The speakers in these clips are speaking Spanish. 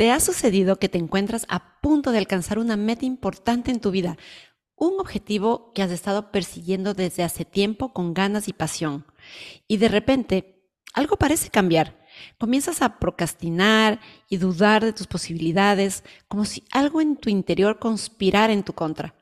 ¿Te ha sucedido que te encuentras a punto de alcanzar una meta importante en tu vida? Un objetivo que has estado persiguiendo desde hace tiempo con ganas y pasión. Y de repente, algo parece cambiar. Comienzas a procrastinar y dudar de tus posibilidades, como si algo en tu interior conspirara en tu contra.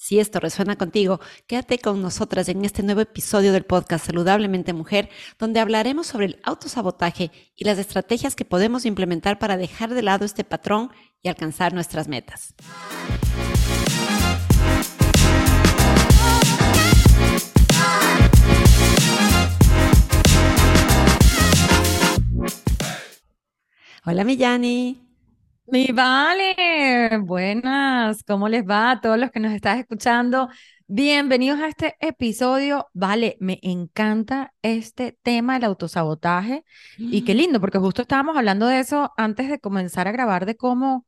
Si esto resuena contigo, quédate con nosotras en este nuevo episodio del podcast Saludablemente Mujer, donde hablaremos sobre el autosabotaje y las estrategias que podemos implementar para dejar de lado este patrón y alcanzar nuestras metas. Hola, Millani. Mi vale, buenas, ¿cómo les va a todos los que nos están escuchando? Bienvenidos a este episodio. Vale, me encanta este tema del autosabotaje y qué lindo, porque justo estábamos hablando de eso antes de comenzar a grabar, de cómo,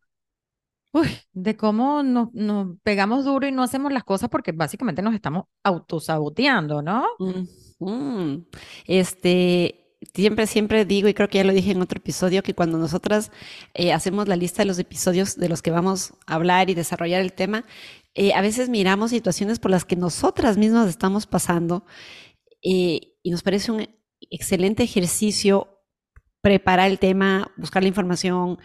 uy, de cómo nos, nos pegamos duro y no hacemos las cosas porque básicamente nos estamos autosaboteando, ¿no? Este, siempre, siempre digo, y creo que ya lo dije en otro episodio, que cuando nosotras eh, hacemos la lista de los episodios de los que vamos a hablar y desarrollar el tema, eh, a veces miramos situaciones por las que nosotras mismas estamos pasando eh, y nos parece un excelente ejercicio preparar el tema, buscar la información,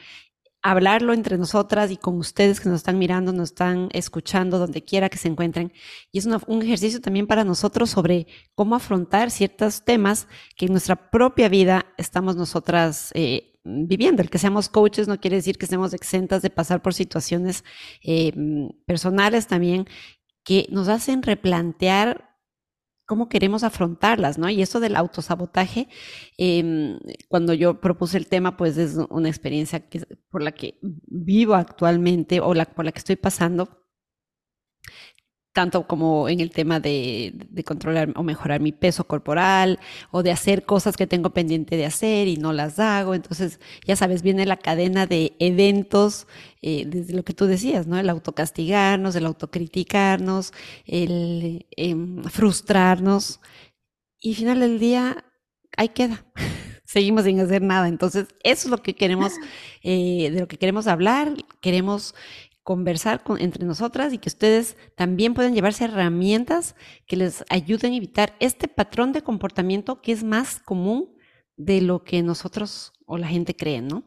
hablarlo entre nosotras y con ustedes que nos están mirando, nos están escuchando, donde quiera que se encuentren. Y es un ejercicio también para nosotros sobre cómo afrontar ciertos temas que en nuestra propia vida estamos nosotras eh, viviendo. El que seamos coaches no quiere decir que estemos exentas de pasar por situaciones eh, personales también que nos hacen replantear cómo queremos afrontarlas, ¿no? Y eso del autosabotaje, eh, cuando yo propuse el tema, pues es una experiencia que, por la que vivo actualmente o la, por la que estoy pasando tanto como en el tema de, controlar o mejorar mi peso corporal o de hacer cosas que tengo pendiente de hacer y no las hago. Entonces, ya sabes, viene la cadena de eventos, eh, desde lo que tú decías, ¿no? El autocastigarnos, el autocriticarnos, el em, frustrarnos. Y al final del día, ahí queda. Seguimos sin hacer nada. Entonces, eso es lo que queremos, eh, de lo que queremos hablar. Queremos conversar con, entre nosotras y que ustedes también puedan llevarse herramientas que les ayuden a evitar este patrón de comportamiento que es más común de lo que nosotros o la gente cree, ¿no?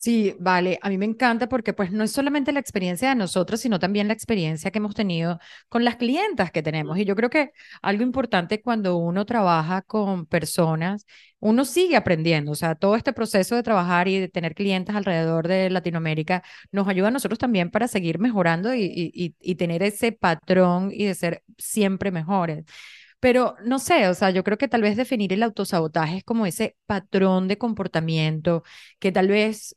Sí, vale, a mí me encanta porque pues no es solamente la experiencia de nosotros, sino también la experiencia que hemos tenido con las clientas que tenemos. Y yo creo que algo importante cuando uno trabaja con personas, uno sigue aprendiendo. O sea, todo este proceso de trabajar y de tener clientes alrededor de Latinoamérica nos ayuda a nosotros también para seguir mejorando y, y, y tener ese patrón y de ser siempre mejores. Pero no sé, o sea, yo creo que tal vez definir el autosabotaje es como ese patrón de comportamiento que tal vez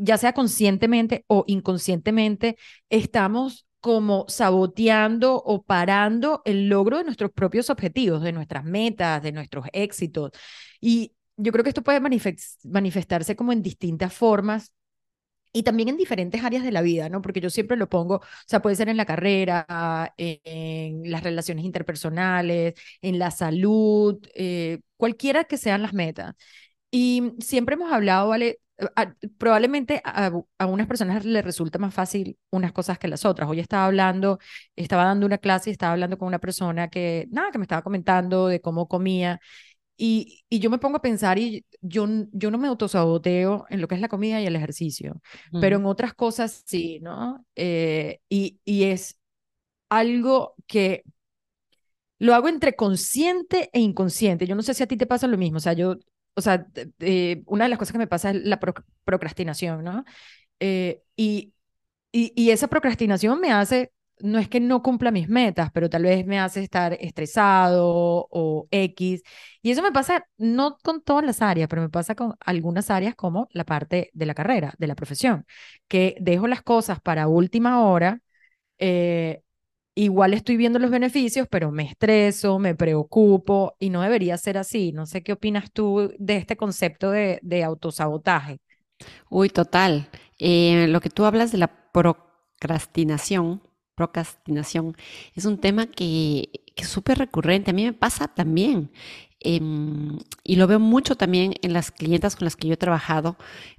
ya sea conscientemente o inconscientemente, estamos como saboteando o parando el logro de nuestros propios objetivos, de nuestras metas, de nuestros éxitos. Y yo creo que esto puede manifestarse como en distintas formas y también en diferentes áreas de la vida, ¿no? Porque yo siempre lo pongo, o sea, puede ser en la carrera, en, las relaciones interpersonales, en la salud, eh, cualquiera que sean las metas. Y siempre hemos hablado, ¿vale? Probablemente a, a, unas personas les resulta más fácil unas cosas que las otras. Hoy estaba hablando, estaba dando una clase y estaba hablando con una persona que, nada, que me estaba comentando de cómo comía. Y, y yo me pongo a pensar y yo, yo no me autosaboteo en lo que es la comida y el ejercicio, pero en otras cosas sí, ¿no? Eh, y, y es algo que lo hago entre consciente e inconsciente. Yo no sé si a ti te pasa lo mismo. O sea, yo o sea, una de las cosas que me pasa es la procrastinación, ¿no? Eh, y, y, esa procrastinación me hace, no es que no cumpla mis metas, pero tal vez me hace estar estresado o X. Y eso me pasa no con todas las áreas, pero me pasa con algunas áreas como la parte de la carrera, de la profesión, que dejo las cosas para última hora. Eh, igual estoy viendo los beneficios, pero me estreso, me preocupo y no debería ser así. No sé qué opinas tú de este concepto de, de autosabotaje. Uy, total. Eh, lo que tú hablas de la procrastinación, procrastinación, es un tema que, que es súper recurrente. A mí me pasa también. Em, y lo veo mucho también en las clientas con las que yo he trabajado,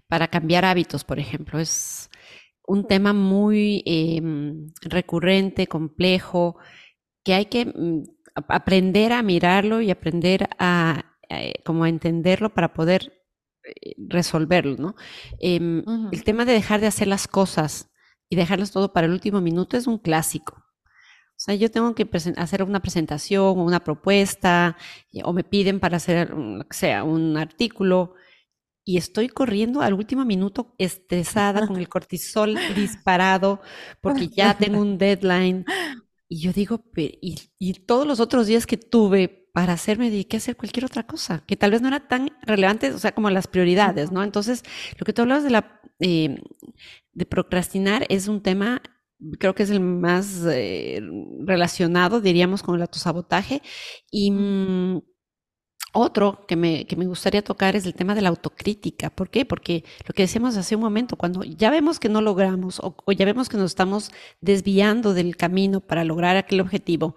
para cambiar hábitos, por ejemplo. Es un tema muy em, recurrente, complejo, que hay que mm, aprender a mirarlo y aprender a, eh, como a entenderlo para poder eh, resolverlo, ¿no? Em, el tema de dejar de hacer las cosas y dejarlas todo para el último minuto es un clásico. O sea, yo tengo que hacer una presentación o una propuesta o me piden para hacer, que sea, un artículo y estoy corriendo al último minuto estresada con el cortisol disparado porque ya tengo un deadline. Y yo digo, y, y, todos los otros días que tuve para hacer, me dediqué a hacer cualquier otra cosa, que tal vez no era tan relevante, o sea, como las prioridades, ¿no? Entonces, lo que tú hablabas de la eh, de procrastinar es un tema, creo que es el más eh, relacionado, diríamos, con el autosabotaje. Y otro que me, que me gustaría tocar es el tema de la autocrítica. ¿Por qué? Porque lo que decíamos hace un momento, cuando ya vemos que no logramos o, ya vemos que nos estamos desviando del camino para lograr aquel objetivo,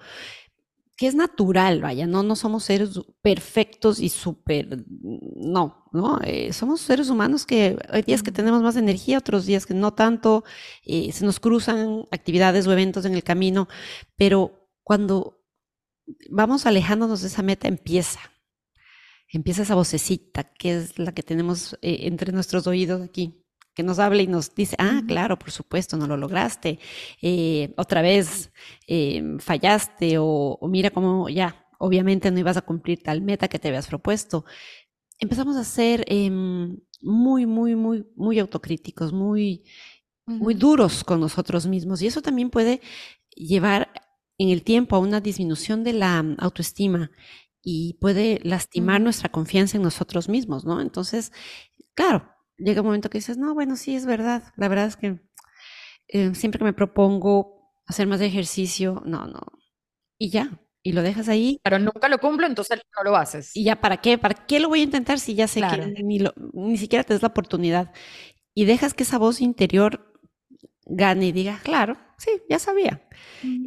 que es natural, vaya, no, no somos seres perfectos y súper, no, ¿no? Eh, somos seres humanos que hay días que tenemos más energía, otros días que no tanto, eh, se nos cruzan actividades o eventos en el camino, pero cuando vamos alejándonos de esa meta empieza, empieza esa vocecita que es la que tenemos eh, entre nuestros oídos aquí, que nos habla y nos dice, ah, claro, por supuesto, no lo lograste, eh, otra vez eh, fallaste o, mira cómo ya, obviamente no ibas a cumplir tal meta que te habías propuesto. Empezamos a ser em, muy, muy, muy, muy autocríticos, muy, muy duros con nosotros mismos y eso también puede llevar en el tiempo a una disminución de la autoestima y puede lastimar nuestra confianza en nosotros mismos, ¿no? Entonces, claro, llega un momento que dices, no, bueno, sí, es verdad. La verdad es que eh, siempre que me propongo hacer más de ejercicio, no, no. Y ya, y lo dejas ahí. Pero nunca lo cumplo, entonces no lo haces. Y ya, ¿para qué? ¿Para qué lo voy a intentar si ya sé que ni, ni siquiera te das la oportunidad? Y dejas que esa voz interior gane y diga, claro, sí, ya sabía.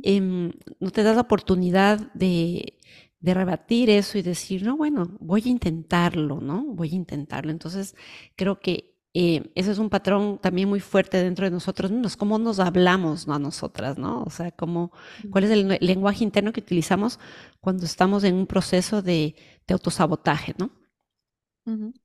Em, no te das la oportunidad de de rebatir eso y decir, no, bueno, voy a intentarlo, ¿no? Voy a intentarlo. Entonces, creo que eh, eso es un patrón también muy fuerte dentro de nosotros mismos, cómo nos hablamos a nosotras, ¿no? O sea, cómo, cuál es el lenguaje interno que utilizamos cuando estamos en un proceso de, autosabotaje, ¿no?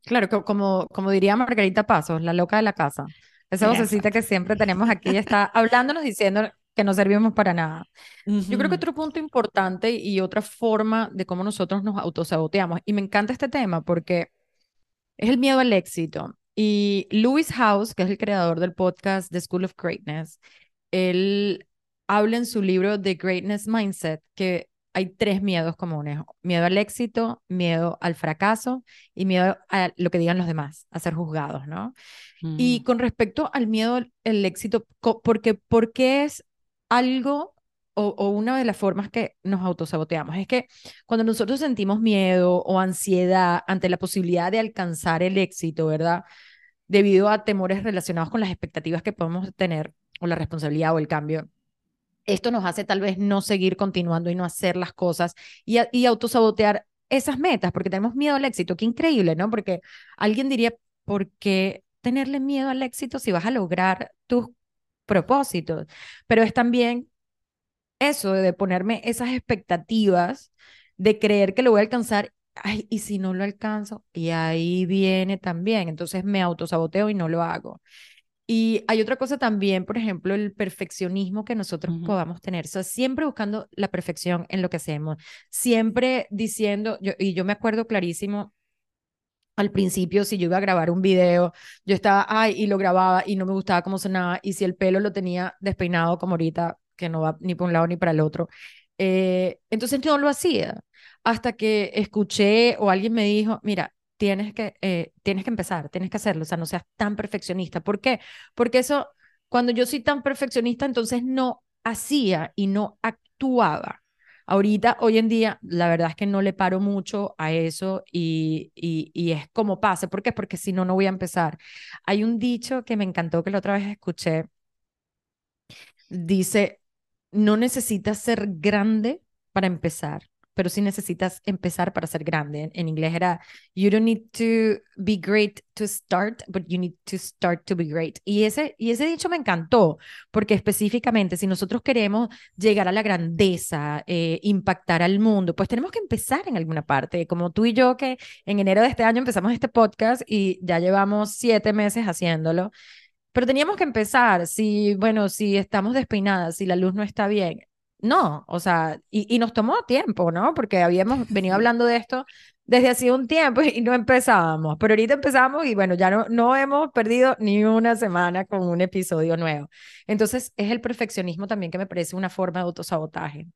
Claro, como, como diría Margarita Pasos, la loca de la casa. Esa vocecita que siempre tenemos aquí está hablándonos, diciendo, que no servimos para nada. Yo creo que otro punto importante y otra forma de cómo nosotros nos autosaboteamos, y me encanta este tema porque es el miedo al éxito. Y Lewis House, que es el creador del podcast The School of Greatness, él habla en su libro The Greatness Mindset que hay tres miedos comunes. Miedo al éxito, miedo al fracaso y miedo a lo que digan los demás, a ser juzgados, ¿no? Y mm. con respecto al miedo al éxito, porque, ¿por qué es algo o, una de las formas que nos autosaboteamos es que cuando nosotros sentimos miedo o ansiedad ante la posibilidad de alcanzar el éxito, ¿verdad? Debido a temores relacionados con las expectativas que podemos tener o la responsabilidad o el cambio, esto nos hace tal vez no seguir continuando y no hacer las cosas y, y autosabotear esas metas porque tenemos miedo al éxito. Qué increíble, ¿no? Porque alguien diría, ¿por qué tenerle miedo al éxito si vas a lograr tus propósitos, pero es también eso de ponerme esas expectativas, de creer que lo voy a alcanzar, ay, y si no lo alcanzo, y ahí viene también, entonces me autosaboteo y no lo hago. Y hay otra cosa también, por ejemplo, el perfeccionismo que nosotros podamos tener. O sea, siempre buscando la perfección en lo que hacemos, siempre diciendo, yo, y yo me acuerdo clarísimo al principio, si yo iba a grabar un video, yo estaba, ay, y lo grababa y no me gustaba cómo sonaba, y si el pelo lo tenía despeinado como ahorita, que no va ni por un lado ni para el otro, eh, entonces yo no lo hacía, hasta que escuché o alguien me dijo, mira, tienes que, eh, tienes que empezar, tienes que hacerlo, o sea, no seas tan perfeccionista. ¿Por qué? Porque eso, cuando yo soy tan perfeccionista, entonces no hacía y no actuaba. Ahorita, hoy en día, la verdad es que no le paro mucho a eso y, y, es como pase. ¿Por qué? Porque si no, no voy a empezar. Hay un dicho que me encantó que la otra vez escuché. Dice, no necesitas ser grande para empezar, pero sí necesitas empezar para ser grande. En inglés era, you don't need to be great to start, but you need to start to be great. Y ese, y ese dicho me encantó, porque específicamente si nosotros queremos llegar a la grandeza, eh, impactar al mundo, pues tenemos que empezar en alguna parte, como tú y yo que en enero de este año empezamos este podcast y ya llevamos siete meses haciéndolo. Pero teníamos que empezar, si, bueno, si estamos despeinadas, si la luz no está bien, no, o sea, y, y, nos tomó tiempo, ¿no? Porque habíamos venido hablando de esto desde hace un tiempo y no empezábamos, pero ahorita empezamos y bueno, ya no, no hemos perdido ni una semana con un episodio nuevo. Entonces, es el perfeccionismo también que me parece una forma de autosabotaje.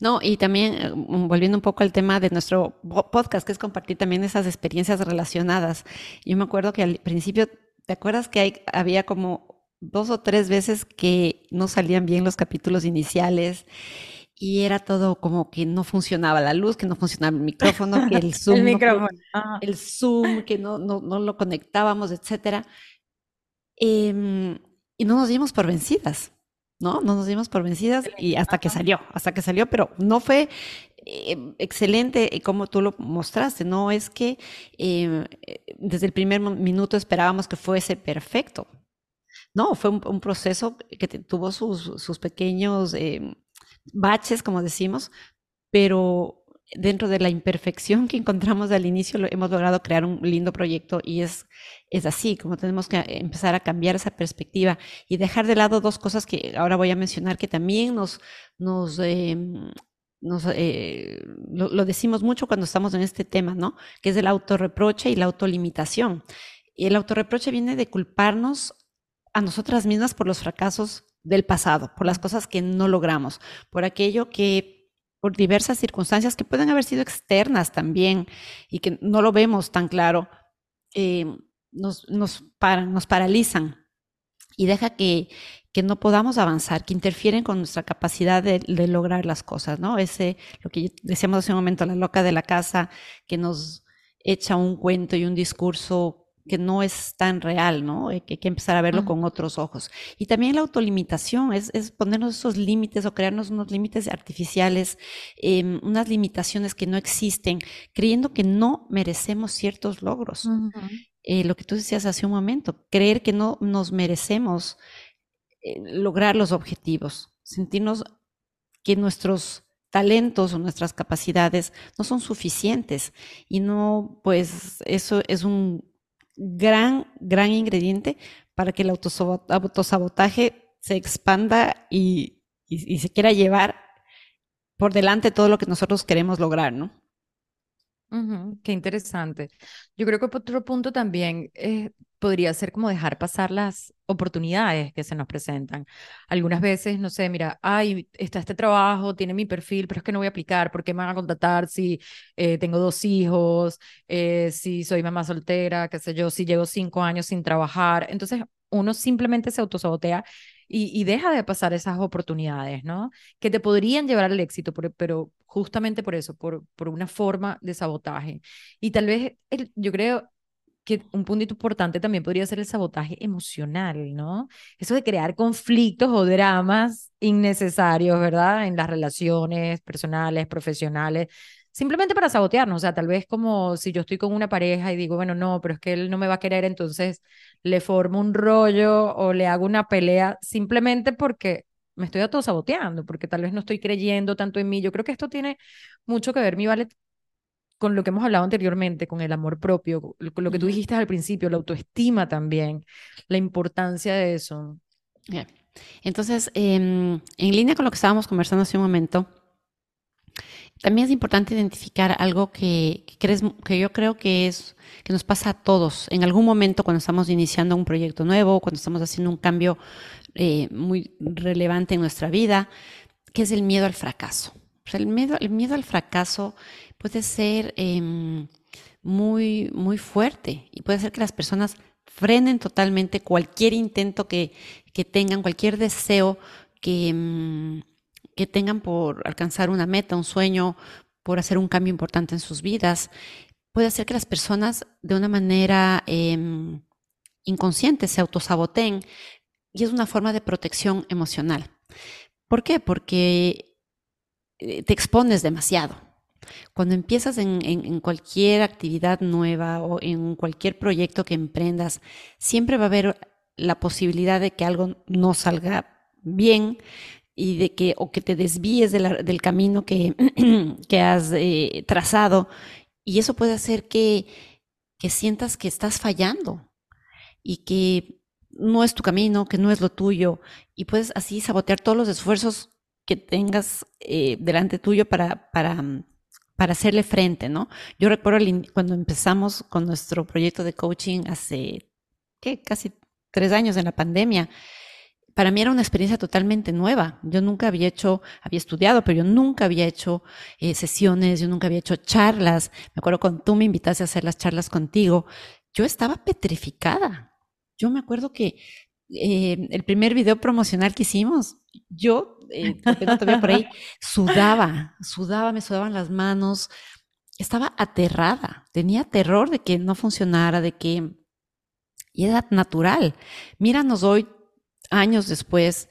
No, y también eh, volviendo un poco al tema de nuestro podcast, que es compartir también esas experiencias relacionadas. Yo me acuerdo que al principio, ¿te acuerdas que hay, había como dos o tres veces que no salían bien los capítulos iniciales y era todo como que no funcionaba la luz, que no funcionaba el micrófono, que el Zoom, el, Zoom que no, no, no, lo conectábamos, etcétera. Em, y no nos dimos por vencidas, ¿no? No nos dimos por vencidas y hasta que salió, hasta que salió, pero no fue em, excelente como tú lo mostraste, no es que em, desde el primer minuto esperábamos que fuese perfecto, no, fue un, proceso que tuvo sus, pequeños eh, baches, como decimos, pero dentro de la imperfección que encontramos al inicio hemos logrado crear un lindo proyecto y es, es así, como tenemos que empezar a cambiar esa perspectiva y dejar de lado dos cosas que ahora voy a mencionar que también nos, nos, em, eh, lo, lo, decimos mucho cuando estamos en este tema, ¿no? Que es el autorreproche y la autolimitación. Y el autorreproche viene de culparnos a nosotras mismas por los fracasos del pasado, por las cosas que no logramos, por aquello que por diversas circunstancias que pueden haber sido externas también y que no lo vemos tan claro, eh, nos, nos, nos paralizan y deja que, que no podamos avanzar, que interfieren con nuestra capacidad de, de, lograr las cosas, ¿no? Ese, lo que decíamos hace un momento, la loca de la casa, que nos echa un cuento y un discurso que no es tan real, ¿no? Eh, que hay que empezar a verlo con otros ojos. Y también la autolimitación es, es ponernos esos límites o crearnos unos límites artificiales, em, unas limitaciones que no existen, creyendo que no merecemos ciertos logros. Eh, lo que tú decías hace un momento, creer que no nos merecemos eh, lograr los objetivos, sentirnos que nuestros talentos o nuestras capacidades no son suficientes y no, pues eso es un gran, gran ingrediente para que el autosabotaje se expanda y, y, se quiera llevar por delante todo lo que nosotros queremos lograr, ¿no? Qué interesante. Yo creo que otro punto también es podría ser como dejar pasar las oportunidades que se nos presentan. Algunas veces, no sé, mira, ay, está este trabajo, tiene mi perfil, pero es que no voy a aplicar, ¿por qué me van a contratar si eh, tengo dos hijos, eh, si soy mamá soltera, qué sé yo, si llevo cinco años sin trabajar? Entonces, uno simplemente se autosabotea y, deja de pasar esas oportunidades, ¿no? Que te podrían llevar al éxito, pero justamente por eso, por una forma de sabotaje. Y tal vez, yo creo, que un punto importante también podría ser el sabotaje emocional, ¿no? Eso de crear conflictos o dramas innecesarios, ¿verdad? En las relaciones personales, profesionales, simplemente para sabotearnos, o sea, tal vez como si yo estoy con una pareja y digo, bueno, no, pero es que él no me va a querer, entonces le formo un rollo o le hago una pelea simplemente porque me estoy autosaboteando, porque tal vez no estoy creyendo tanto en mí. Yo creo que esto tiene mucho que ver, mi Vale, con lo que hemos hablado anteriormente, con el amor propio, con lo que tú dijiste al principio, la autoestima también, la importancia de eso. Entonces, em, en línea con lo que estábamos conversando hace un momento, también es importante identificar algo que, crees, que yo creo que es que nos pasa a todos en algún momento cuando estamos iniciando un proyecto nuevo, cuando estamos haciendo un cambio eh, muy relevante en nuestra vida, que es el miedo al fracaso. el, miedo, al fracaso puede ser em, muy, muy fuerte y puede hacer que las personas frenen totalmente cualquier intento que, que tengan, cualquier deseo que, em, que tengan por alcanzar una meta, un sueño, por hacer un cambio importante en sus vidas. Puede hacer que las personas de una manera eh, inconsciente se autosaboteen y es una forma de protección emocional. ¿Por qué? Porque eh, te expones demasiado cuando empiezas en, cualquier actividad nueva o en cualquier proyecto que emprendas, siempre va a haber la posibilidad de que algo no salga bien y de que o que te desvíes del camino que, que has eh, trazado y eso puede hacer que, que sientas que estás fallando y que no es tu camino, que no es lo tuyo y puedes así sabotear todos los esfuerzos que tengas eh, delante tuyo para, para, para hacerle frente, ¿no? Yo recuerdo cuando empezamos con nuestro proyecto de coaching hace, ¿qué? Casi tres años en la pandemia para mí era una experiencia totalmente nueva. Yo nunca había hecho, había estudiado, pero yo nunca había hecho eh, sesiones, yo nunca había hecho charlas. Me acuerdo cuando tú me invitaste a hacer las charlas contigo, yo estaba petrificada. Yo me acuerdo que eh, el primer video promocional que hicimos, yo, eh, todavía por ahí, sudaba, sudaba, me sudaban las manos, estaba aterrada, tenía terror de que no funcionara, de que... Y era natural. Míranos hoy años después,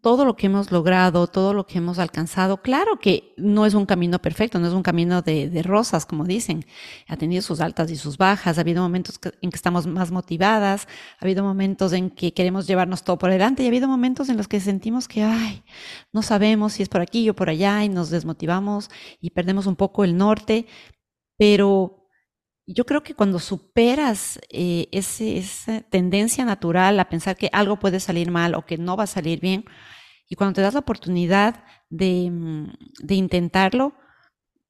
todo lo que hemos logrado, todo lo que hemos alcanzado, claro que no es un camino perfecto, no es un camino de, rosas, como dicen. Ha tenido sus altas y sus bajas, ha habido momentos en que estamos más motivadas, ha habido momentos en que queremos llevarnos todo por delante y ha habido momentos en los que sentimos que, ay, no sabemos si es por aquí o por allá y nos desmotivamos y perdemos un poco el norte, pero yo creo que cuando superas eh, esa tendencia natural a pensar que algo puede salir mal o que no va a salir bien, y cuando te das la oportunidad de, mm, intentarlo,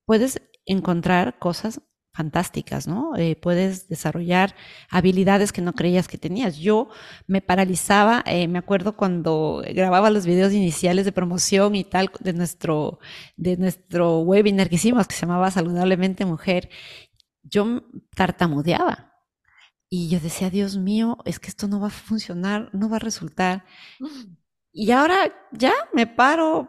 puedes encontrar cosas fantásticas, ¿no? Eh, puedes desarrollar habilidades que no creías que tenías. Yo me paralizaba, eh, me acuerdo cuando grababa los videos iniciales de promoción y tal de nuestro, de nuestro webinar que hicimos, que se llamaba Saludablemente Mujer, yo tartamudeaba. Y yo decía, Dios mío, es que esto no va a funcionar, no va a resultar. Y ahora ya me paro,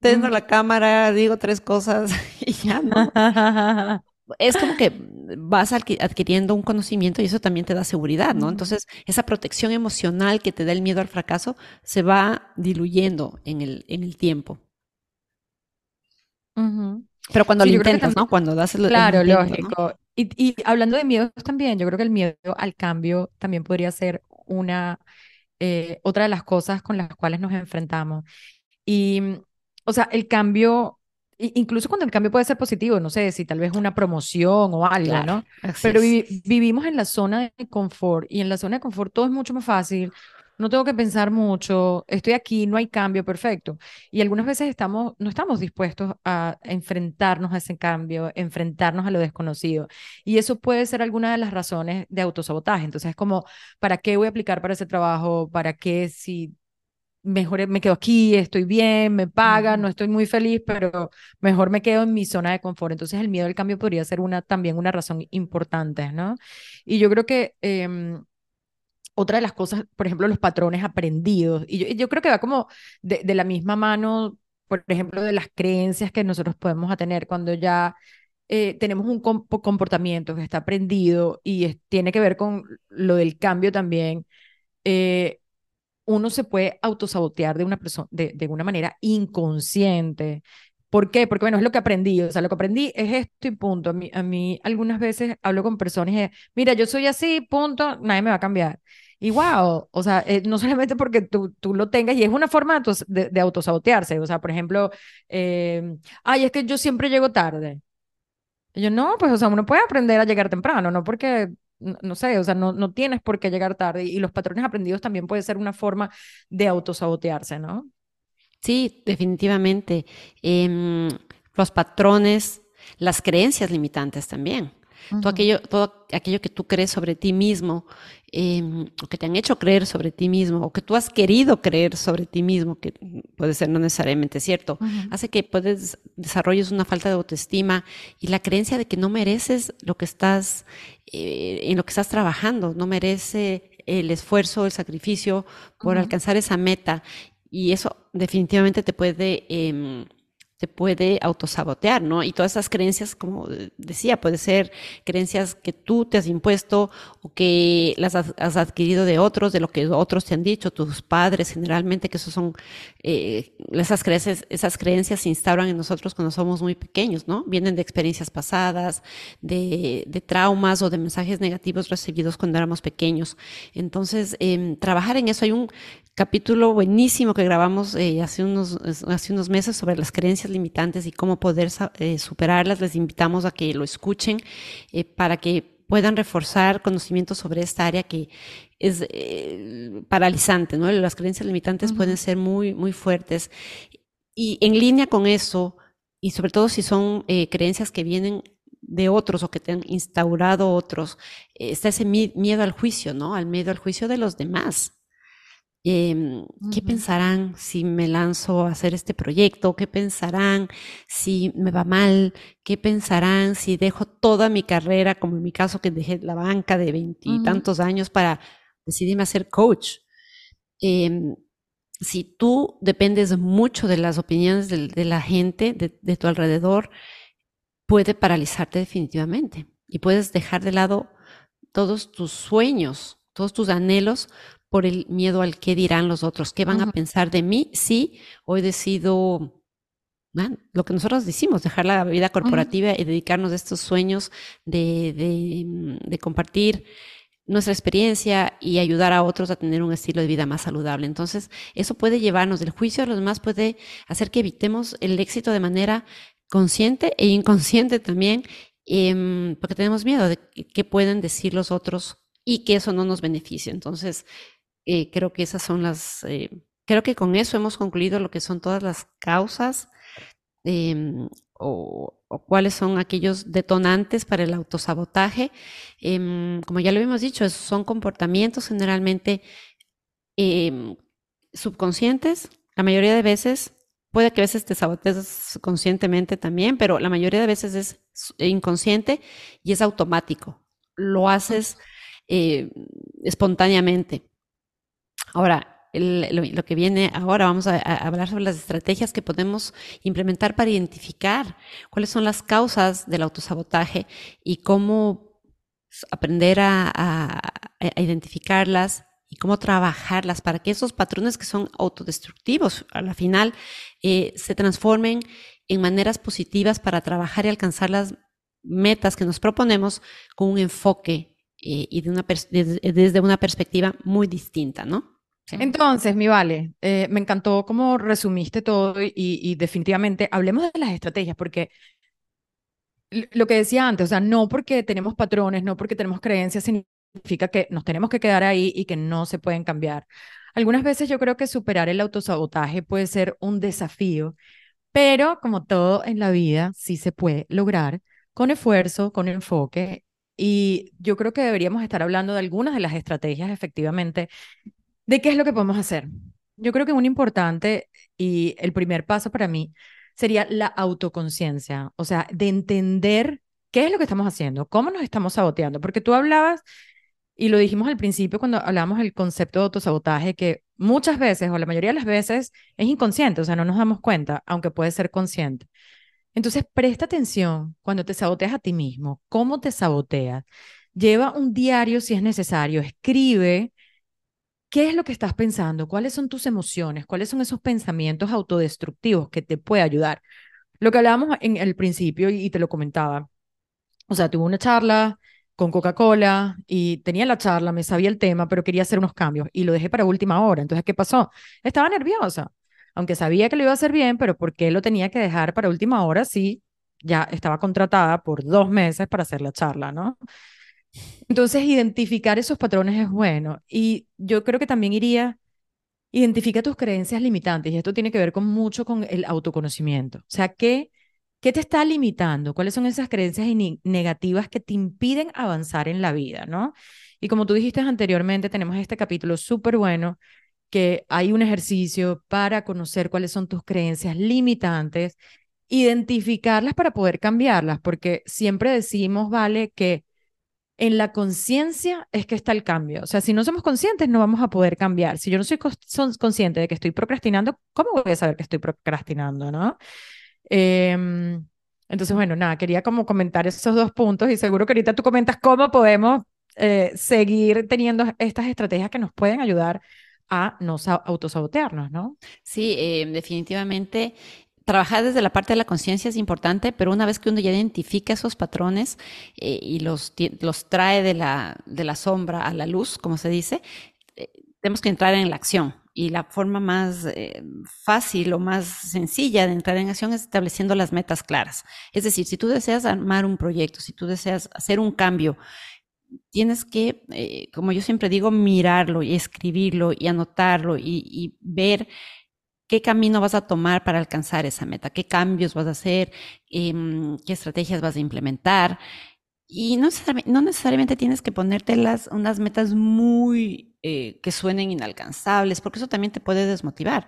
tengo la cámara, digo tres cosas y ya no. es como que vas adquiriendo un conocimiento y eso también te da seguridad, ¿no? Entonces, esa protección emocional que te da el miedo al fracaso se va diluyendo en el, en el tiempo. Pero cuando lo intentas, ¿no? Cuando das el Claro, lógico. Y, hablando de miedos también, yo creo que el miedo al cambio también podría ser una, eh, otra de las cosas con las cuales nos enfrentamos. Y, o sea, el cambio, incluso cuando el cambio puede ser positivo, no sé, si tal vez una promoción o algo, ¿no? Pero vivimos en la zona de confort y en la zona de confort todo es mucho más fácil, no tengo que pensar mucho, estoy aquí, no hay cambio, perfecto. Y algunas veces estamos, no estamos dispuestos a enfrentarnos a ese cambio, enfrentarnos a lo desconocido. Y eso puede ser alguna de las razones de autosabotaje. Entonces es como, ¿para qué voy a aplicar para ese trabajo? ¿Para qué si mejor me quedo aquí, estoy bien, me pagan, no estoy muy feliz, pero mejor me quedo en mi zona de confort. Entonces el miedo al cambio podría ser una, también una razón importante, ¿no? Y yo creo que... Em, otra de las cosas, por ejemplo, los patrones aprendidos. Y yo, creo que va como de, la misma mano, por ejemplo, de las creencias que nosotros podemos tener cuando ya eh, tenemos un comportamiento que está aprendido y tiene que ver con lo del cambio también. Eh, uno se puede autosabotear de una, de, de una manera inconsciente. ¿Por qué? Porque, bueno, es lo que aprendí. O sea, lo que aprendí es esto y punto. A mí, a mí algunas veces hablo con personas y, mira, yo soy así, punto, nadie me va a cambiar. Y wow, o sea, eh, no solamente porque tú, tú, lo tengas, y es una forma de, de, autosabotearse. O sea, por ejemplo, eh, ay, es que yo siempre llego tarde. Y yo, no, pues, o sea, uno puede aprender a llegar temprano, no porque, no, sé, o sea, no, no tienes por qué llegar tarde. Y los patrones aprendidos también puede ser una forma de autosabotearse, ¿no? Sí, definitivamente. Em, los patrones, las creencias limitantes también todo, aquello, todo aquello que tú crees sobre ti mismo, em, o que te han hecho creer sobre ti mismo, o que tú has querido creer sobre ti mismo, que puede ser no necesariamente cierto, hace que puedes desarrolles una falta de autoestima y la creencia de que no mereces lo que estás, eh, en lo que estás trabajando, no merece el esfuerzo, el sacrificio por alcanzar esa meta. Y eso definitivamente te puede em, se puede autosabotear, ¿no? Y todas esas creencias, como decía, puede ser creencias que tú te has impuesto o que las has, adquirido de otros, de lo que otros te han dicho, tus padres generalmente, que eso son, eh, esas creencias, esas creencias se instauran en nosotros cuando somos muy pequeños, ¿no? Vienen de experiencias pasadas, de, de traumas o de mensajes negativos recibidos cuando éramos pequeños. Entonces, eh, trabajar en eso, hay un capítulo buenísimo que grabamos eh, hace, unos, hace unos meses sobre las creencias limitantes y cómo poder eh, superarlas. Les invitamos a que lo escuchen eh, para que puedan reforzar conocimientos sobre esta área que es paralizante, ¿no? Las creencias limitantes pueden ser muy, muy fuertes. Y en línea con eso, y sobre todo si son creencias que vienen de otros o que te han instaurado otros, está ese miedo al juicio, ¿no? Al miedo al juicio de los demás. Em, ¿Qué pensarán si me lanzo a hacer este proyecto? ¿Qué pensarán si me va mal? ¿Qué pensarán si dejo toda mi carrera, como en mi caso que dejé la banca de veintitantos años para decidirme a ser coach? Em, si tú dependes mucho de las opiniones de, la gente de, de tu alrededor, puede paralizarte definitivamente y puedes dejar de lado todos tus sueños, todos tus anhelos por el miedo al qué dirán los otros, qué van a pensar de mí si hoy decido lo que nosotros decimos, dejar la vida corporativa y dedicarnos a estos sueños de, mm, de, compartir nuestra experiencia y ayudar a otros a tener un estilo de vida más saludable. Entonces, eso puede llevarnos del juicio a los demás, puede hacer que evitemos el éxito de manera consciente e inconsciente también, em, porque tenemos miedo de qué pueden decir los otros y que eso no nos beneficie. Entonces, eh, creo que esas son las, eh, creo que con eso hemos concluido lo que son todas las causas em, o, cuáles son aquellos detonantes para el autosabotaje. Em, como ya lo hemos dicho, son comportamientos generalmente em, subconscientes. La mayoría de veces, puede que a veces te sabotees conscientemente también, pero la mayoría de veces es inconsciente y es automático. Lo haces eh, espontáneamente. Ahora, lo, que viene ahora, vamos a, hablar sobre las estrategias que podemos implementar para identificar cuáles son las causas del autosabotaje y cómo aprender a, identificarlas y cómo trabajarlas para que esos patrones que son autodestructivos a la final eh, se transformen en maneras positivas para trabajar y alcanzar las metas que nos proponemos con un enfoque eh, y de una desde una perspectiva muy distinta, ¿no? Entonces, mi vale, eh, me encantó cómo resumiste todo y, definitivamente hablemos de las estrategias, porque lo que decía antes, o sea, no porque tenemos patrones, no porque tenemos creencias, significa que nos tenemos que quedar ahí y que no se pueden cambiar. Algunas veces yo creo que superar el autosabotaje puede ser un desafío, pero como todo en la vida, sí se puede lograr con esfuerzo, con enfoque. Y yo creo que deberíamos estar hablando de algunas de las estrategias efectivamente ¿De qué es lo que podemos hacer? Yo creo que un importante y el primer paso para mí sería la autoconciencia, o sea, de entender qué es lo que estamos haciendo, cómo nos estamos saboteando, porque tú hablabas, y lo dijimos al principio cuando hablamos del concepto de autosabotaje, que muchas veces, o la mayoría de las veces, es inconsciente, o sea, no nos damos cuenta, aunque puede ser consciente. Entonces, presta atención cuando te saboteas a ti mismo, cómo te saboteas. Lleva un diario si es necesario, escribe ¿Qué es lo que estás pensando? ¿Cuáles son tus emociones? ¿Cuáles son esos pensamientos autodestructivos que te puede ayudar? Lo que hablábamos en el principio y te lo comentaba. O sea, tuve una charla con Coca-Cola y tenía la charla, me sabía el tema, pero quería hacer unos cambios y lo dejé para última hora. Entonces, ¿qué pasó? Estaba nerviosa, aunque sabía que lo iba a hacer bien, pero ¿por qué lo tenía que dejar para última hora si ya estaba contratada por dos meses para hacer la charla, ¿no? Entonces, identificar esos patrones es bueno. Y yo creo que también iría, identifica tus creencias limitantes. Y esto tiene que ver con mucho con el autoconocimiento. O sea, ¿qué, qué te está limitando? ¿Cuáles son esas creencias negativas que te impiden avanzar en la vida, no? Y como tú dijiste anteriormente, tenemos este capítulo súper bueno que hay un ejercicio para conocer cuáles son tus creencias limitantes, identificarlas para poder cambiarlas, porque siempre decimos, vale, que en la conciencia es que está el cambio. O sea, si no somos conscientes, no vamos a poder cambiar. Si yo no soy consciente de que estoy procrastinando, ¿cómo voy a saber que estoy procrastinando, no? Em, entonces, bueno, nada, quería como comentar esos dos puntos y seguro que ahorita tú comentas cómo podemos eh, seguir teniendo estas estrategias que nos pueden ayudar a no autosabotearnos, ¿no? Sí, eh, definitivamente. Trabajar desde la parte de la conciencia es importante, pero una vez que uno ya identifica esos patrones eh, y los, los trae de la, de la sombra a la luz, como se dice, tenemos que entrar en la acción. Y la forma más fácil o más sencilla de entrar en acción es estableciendo las metas claras. Es decir, si tú deseas armar un proyecto, si tú deseas hacer un cambio tienes que, eh, como yo siempre digo, mirarlo y escribirlo y anotarlo y, ver qué camino vas a tomar para alcanzar esa meta, qué cambios vas a hacer, em, qué estrategias vas a implementar. Y no necesariamente, tienes que ponerte unas metas muy eh, que suenen inalcanzables, porque eso también te puede desmotivar.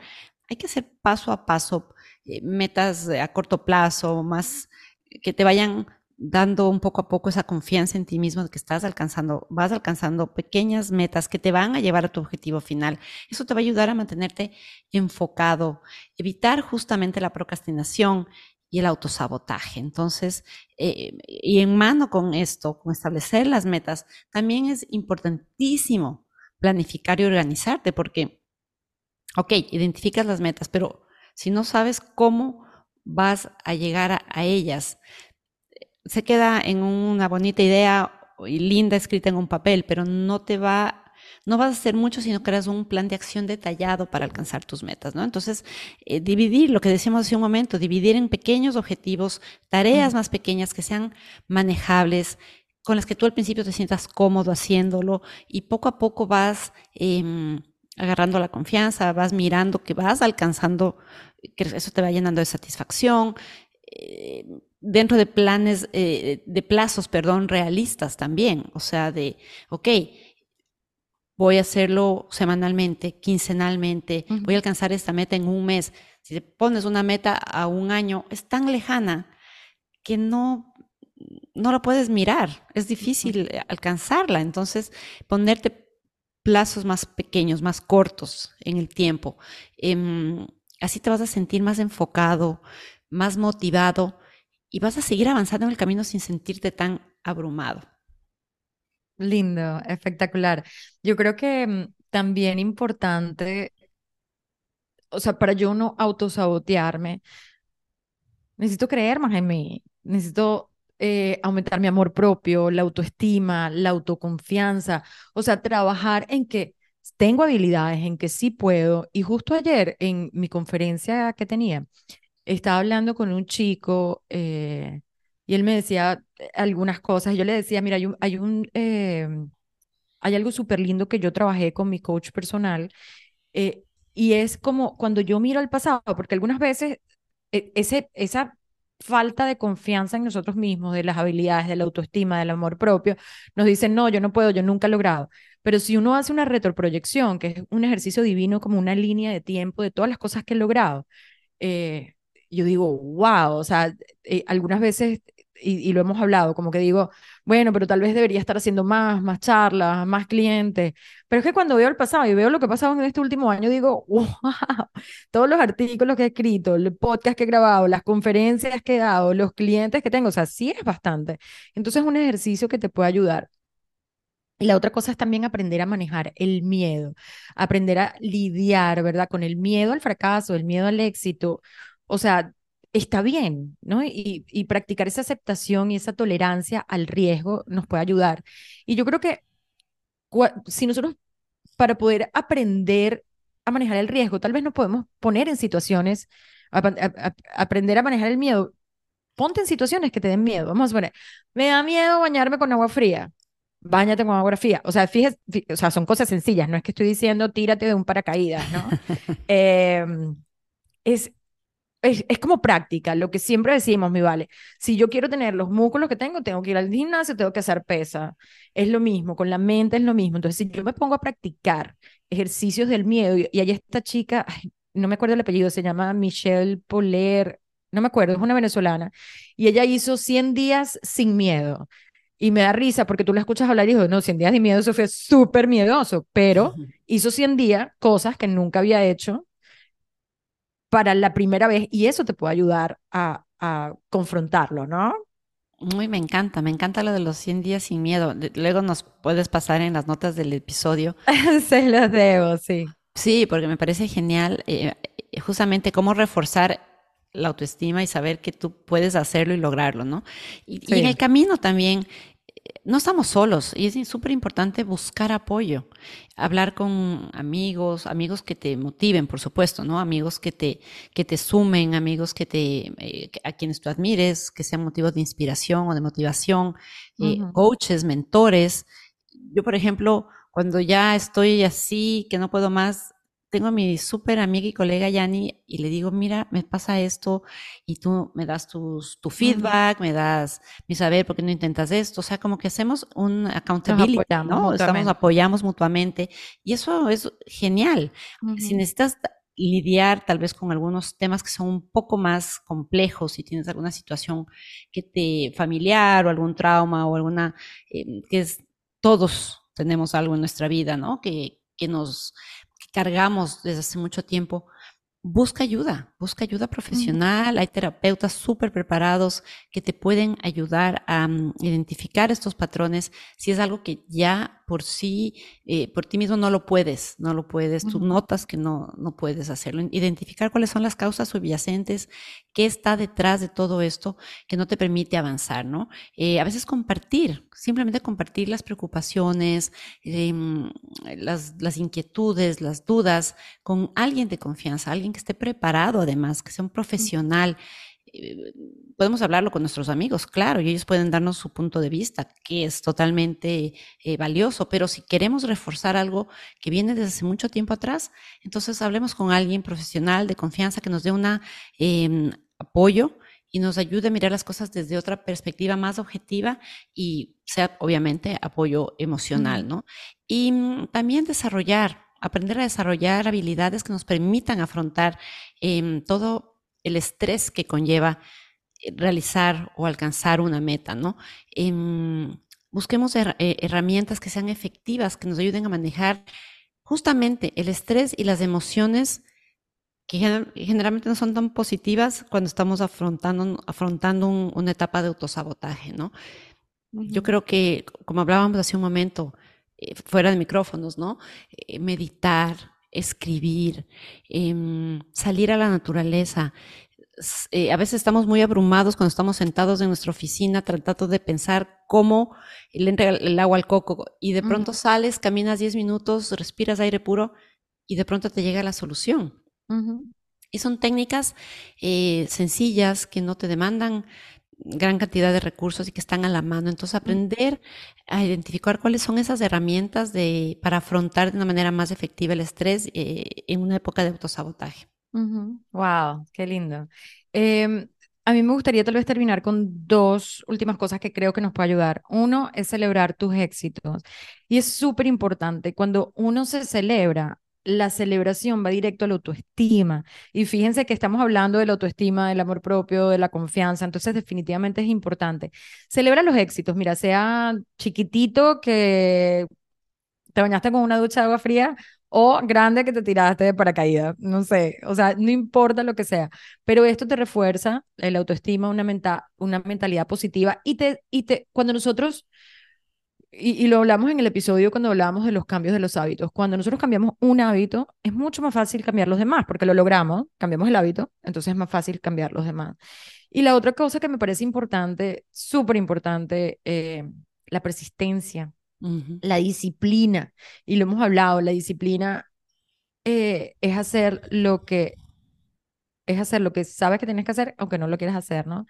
Hay que hacer paso a paso eh, metas a corto plazo, más que te vayan dando un poco a poco esa confianza en ti mismo de que estás alcanzando, vas alcanzando pequeñas metas que te van a llevar a tu objetivo final. Eso te va a ayudar a mantenerte enfocado, evitar justamente la procrastinación y el autosabotaje. Entonces, eh, y en mano con esto, con establecer las metas, también es importantísimo planificar y organizarte porque, ok, identificas las metas, pero si no sabes cómo vas a llegar a ellas, se queda en una bonita idea y linda escrita en un papel, pero no te va, no vas a hacer mucho si no creas un plan de acción detallado para alcanzar tus metas, ¿no? Entonces, eh, dividir, lo que decíamos hace un momento, dividir en pequeños objetivos, tareas más pequeñas que sean manejables, con las que tú al principio te sientas cómodo haciéndolo y poco a poco vas em, agarrando la confianza, vas mirando que vas alcanzando, que eso te va llenando de satisfacción. Eh, dentro de planes, eh, de plazos, perdón, realistas también. O sea, de, ok, voy a hacerlo semanalmente, quincenalmente, voy a alcanzar esta meta en un mes. Si te pones una meta a un año, es tan lejana que no, no la puedes mirar, es difícil alcanzarla. Entonces, ponerte plazos más pequeños, más cortos en el tiempo. Em, así te vas a sentir más enfocado, más motivado y vas a seguir avanzando en el camino sin sentirte tan abrumado. Lindo, espectacular. Yo creo que mm, también importante, o sea, para yo no autosabotearme, necesito creer más en mí, necesito eh, aumentar mi amor propio, la autoestima, la autoconfianza, o sea, trabajar en que tengo habilidades, en que sí puedo. Y justo ayer en mi conferencia que tenía, estaba hablando con un chico eh, y él me decía eh, algunas cosas. Yo le decía, mira, hay, un, hay, em, algo súper lindo que yo trabajé con mi coach personal eh, y es como cuando yo miro al pasado, porque algunas veces ese, esa falta de confianza en nosotros mismos, de las habilidades, de la autoestima, del amor propio, nos dicen, no, yo no puedo, yo nunca he logrado. Pero si uno hace una retroproyección, que es un ejercicio divino como una línea de tiempo de todas las cosas que he logrado, eh, yo digo, wow, o sea, eh, algunas veces, y, lo hemos hablado, como que digo, bueno, pero tal vez debería estar haciendo más, más charlas, más clientes. Pero es que cuando veo el pasado y veo lo que ha pasado en este último año, digo, wow, todos los artículos que he escrito, el podcast que he grabado, las conferencias que he dado, los clientes que tengo, o sea, sí es bastante. Entonces es un ejercicio que te puede ayudar. Y la otra cosa es también aprender a manejar el miedo, aprender a lidiar, ¿verdad? Con el miedo al fracaso, el miedo al éxito, o sea, está bien, ¿no? Y, practicar esa aceptación y esa tolerancia al riesgo nos puede ayudar. Y yo creo que si nosotros, para poder aprender a manejar el riesgo, tal vez nos podemos poner en situaciones, aprender a manejar el miedo, ponte en situaciones que te den miedo. Vamos a poner, me da miedo bañarme con agua fría. Báñate con agua fría. O sea, fíjate, o sea, son cosas sencillas, no es que estoy diciendo tírate de un paracaídas, ¿no? Em, es es, como práctica, lo que siempre decimos, mi vale. Si yo quiero tener los músculos que tengo, tengo que ir al gimnasio, tengo que hacer pesa. Es lo mismo, con la mente es lo mismo. Entonces, si yo me pongo a practicar ejercicios del miedo, y, hay esta chica, no me acuerdo el apellido, se llama Michelle Poler, no me acuerdo, es una venezolana, y ella hizo 100 días sin miedo. Y me da risa porque tú la escuchas hablar y dices, no, 100 días sin miedo, eso fue súper miedoso, pero hizo 100 días cosas que nunca había hecho para la primera vez y eso te puede ayudar a, a confrontarlo, ¿no? Muy, me encanta, me encanta lo de los 100 días sin miedo. Luego nos puedes pasar en las notas del episodio. Se los debo, sí. Sí, porque me parece genial eh, justamente cómo reforzar la autoestima y saber que tú puedes hacerlo y lograrlo, ¿no? Y, y en el camino también no estamos solos y es súper importante buscar apoyo, hablar con amigos, amigos que te motiven, por supuesto, ¿no? Amigos que te, que te sumen, amigos que te, eh, a quienes tú admires, que sean motivos de inspiración o de motivación, eh, coaches, mentores. Yo, por ejemplo, cuando ya estoy así, que no puedo más, tengo a mi súper amiga y colega Yani y le digo, mira, me pasa esto y tú me das tu feedback, me das mi saber por qué no intentas esto. O sea, como que hacemos un accountability, ¿no? Estamos, apoyamos mutuamente y eso es genial. Si necesitas lidiar tal vez con algunos temas que son un poco más complejos, si tienes alguna situación que te familiar o algún trauma o alguna, eh, que es, todos tenemos algo en nuestra vida, ¿no? Que, que nos cargamos desde hace mucho tiempo, busca ayuda, busca ayuda profesional. Hay terapeutas súper preparados que te pueden ayudar a mm, identificar estos patrones si es algo que ya por sí, eh, por ti mismo no lo puedes, no lo puedes, tú notas que no, no puedes hacerlo. Identificar cuáles son las causas subyacentes, qué está detrás de todo esto que no te permite avanzar, ¿no? Eh, a veces compartir, simplemente compartir las preocupaciones, em, las, las inquietudes, las dudas con alguien de confianza, alguien que esté preparado además, que sea un profesional. Eh, podemos hablarlo con nuestros amigos, claro, y ellos pueden darnos su punto de vista, que es totalmente eh, valioso, pero si queremos reforzar algo que viene desde hace mucho tiempo atrás, entonces hablemos con alguien profesional de confianza que nos dé un em, apoyo y nos ayude a mirar las cosas desde otra perspectiva más objetiva y sea obviamente apoyo emocional, ¿no? Y mm, también desarrollar, aprender a desarrollar habilidades que nos permitan afrontar em, todo el estrés que conlleva eh, realizar o alcanzar una meta, ¿no? Em, busquemos eh, herramientas que sean efectivas, que nos ayuden a manejar justamente el estrés y las emociones que generalmente no son tan positivas cuando estamos afrontando, afrontando una etapa de autosabotaje, ¿no? Yo creo que, como hablábamos hace un momento, eh, fuera de micrófonos, ¿no? meditar, escribir, em, salir a la naturaleza. Eh, a veces estamos muy abrumados cuando estamos sentados en nuestra oficina tratando de pensar cómo le entra el agua al coco y de pronto sales, caminas 10 minutos, respiras aire puro y de pronto te llega la solución. Y son técnicas eh, sencillas que no te demandan gran cantidad de recursos y que están a la mano. Entonces, aprender a identificar cuáles son esas herramientas de, para afrontar de una manera más efectiva el estrés eh, en una época de autosabotaje. Wow, qué lindo. Em, a mí me gustaría tal vez terminar con dos últimas cosas que creo que nos puede ayudar. Uno es celebrar tus éxitos. Y es súper importante. Cuando uno se celebra, la celebración va directo a la autoestima. Y fíjense que estamos hablando de la autoestima, del amor propio, de la confianza, entonces definitivamente es importante. Celebra los éxitos, mira, sea chiquitito que te bañaste con una ducha de agua fría o grande que te tiraste de paracaídas, no sé, o sea, no importa lo que sea, pero esto te refuerza la autoestima, una, una mentalidad positiva y te, y te, cuando nosotros y, lo hablamos en el episodio cuando hablábamos de los cambios de los hábitos. Cuando nosotros cambiamos un hábito, es mucho más fácil cambiar los demás, porque lo logramos, cambiamos el hábito, entonces es más fácil cambiar los demás. Y la otra cosa que me parece importante, súper importante, eh, la persistencia, la disciplina. Y lo hemos hablado, la disciplina eh, es hacer lo que es hacer lo que sabes que tienes que hacer, aunque no lo quieras hacer, ¿no?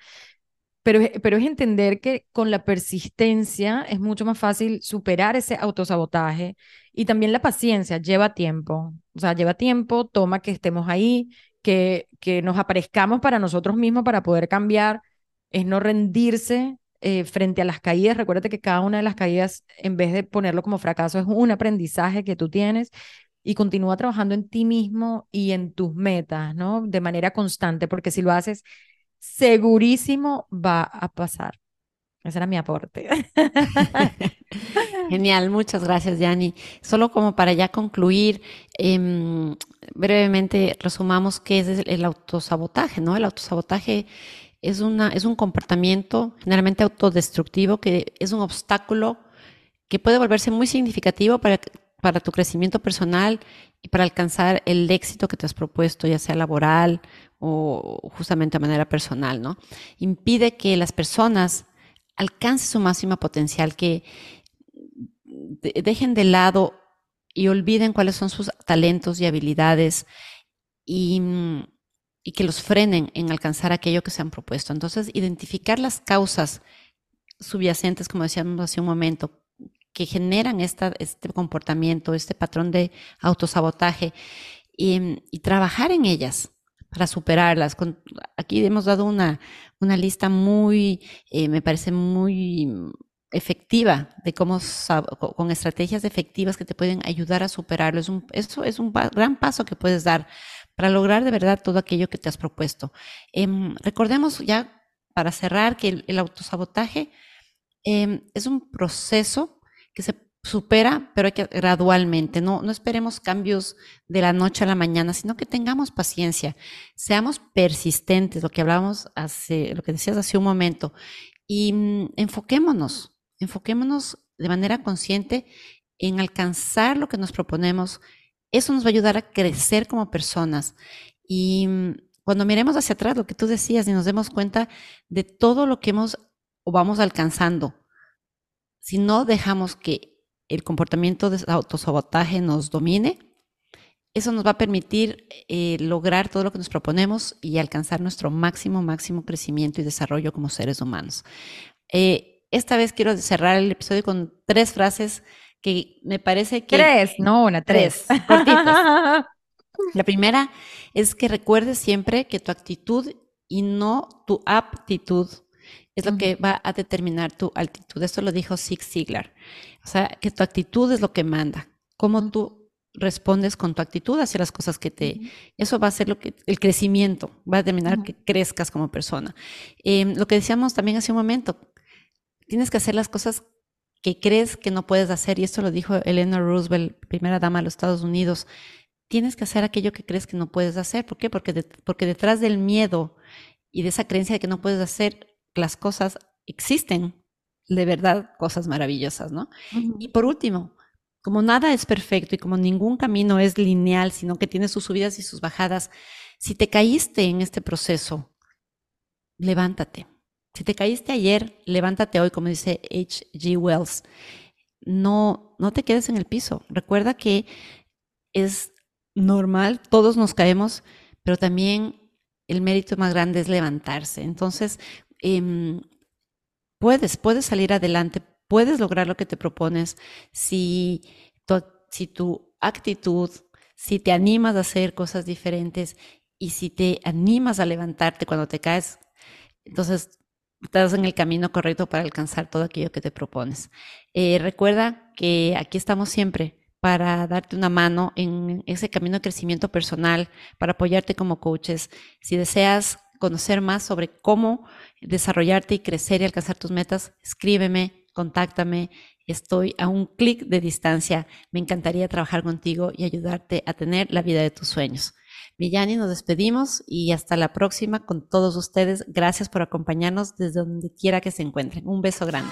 Pero, pero es entender que con la persistencia es mucho más fácil superar ese autosabotaje y también la paciencia lleva tiempo, o sea, lleva tiempo, toma que estemos ahí, que, que nos aparezcamos para nosotros mismos para poder cambiar, es no rendirse eh, frente a las caídas. Recuérdate que cada una de las caídas, en vez de ponerlo como fracaso, es un aprendizaje que tú tienes y continúa trabajando en ti mismo y en tus metas, ¿no? De manera constante, porque si lo haces segurísimo va a pasar. Ese era mi aporte. Genial, muchas gracias, Yanni. Solo como para ya concluir, em, brevemente resumamos qué es el autosabotaje, ¿no? El autosabotaje es, una, es un comportamiento generalmente autodestructivo que es un obstáculo que puede volverse muy significativo para, para tu crecimiento personal y para alcanzar el éxito que te has propuesto, ya sea laboral o justamente de manera personal, ¿no? Impide que las personas alcancen su máxima potencial, que dejen de lado y olviden cuáles son sus talentos y habilidades y, que los frenen en alcanzar aquello que se han propuesto. Entonces, identificar las causas subyacentes, como decíamos hace un momento, que generan este comportamiento, este patrón de autosabotaje y trabajar en ellas para superarlas. aquí hemos dado una, una lista muy, eh, me parece muy efectiva de cómo, con estrategias efectivas que te pueden ayudar a superarlo. Es un, eso es un gran paso que puedes dar para lograr de verdad todo aquello que te has propuesto. Em, recordemos ya, para cerrar, que el, autosabotaje em, es un proceso que se supera, pero hay que gradualmente, no, no esperemos cambios de la noche a la mañana, sino que tengamos paciencia, seamos persistentes, lo que hablábamos hace, lo que decías hace un momento, y mm, enfoquémonos, enfoquémonos de manera consciente en alcanzar lo que nos proponemos. Eso nos va a ayudar a crecer como personas. Y mm, cuando miremos hacia atrás, lo que tú decías, y nos demos cuenta de todo lo que hemos o vamos alcanzando, si no dejamos que el comportamiento de autosabotaje nos domine, eso nos va a permitir eh, lograr todo lo que nos proponemos y alcanzar nuestro máximo, máximo crecimiento y desarrollo como seres humanos. Eh, esta vez quiero cerrar el episodio con tres frases que me parece que... Tres, no una, tres. tres La primera es que recuerdes siempre que tu actitud y no tu aptitud es lo que va a determinar tu altitud. Esto lo dijo Zig Ziglar. O sea, que tu actitud es lo que manda. Cómo tú respondes con tu actitud hacia las cosas que te... Eso va a ser lo que... El crecimiento va a determinar que crezcas como persona. Em, lo que decíamos también hace un momento, tienes que hacer las cosas que crees que no puedes hacer, y esto lo dijo Eleanor Roosevelt, primera dama de los Estados Unidos, tienes que hacer aquello que crees que no puedes hacer. ¿Por qué? Porque, porque detrás del miedo y de esa creencia de que no puedes hacer, las cosas existen de verdad cosas maravillosas, ¿no? Y por último, como nada es perfecto y como ningún camino es lineal, sino que tiene sus subidas y sus bajadas, si te caíste en este proceso, levántate. Si te caíste ayer, levántate hoy, como dice H.G. Wells. No, no te quedes en el piso. Recuerda que es normal, todos nos caemos, pero también el mérito más grande es levantarse. Entonces, Em, puedes, puedes salir adelante, puedes lograr lo que te propones si tu, si tu actitud, si te animas a hacer cosas diferentes y si te animas a levantarte cuando te caes, entonces estás en el camino correcto para alcanzar todo aquello que te propones. Eh, recuerda que aquí estamos siempre para darte una mano en ese camino de crecimiento personal, para apoyarte como coaches. Si deseas conocer más sobre cómo desarrollarte y crecer y alcanzar tus metas, escríbeme, contáctame. Estoy a un clic de distancia. Me encantaría trabajar contigo y ayudarte a tener la vida de tus sueños. Millani, nos despedimos y hasta la próxima con todos ustedes. Gracias por acompañarnos desde donde quiera que se encuentren. Un beso grande.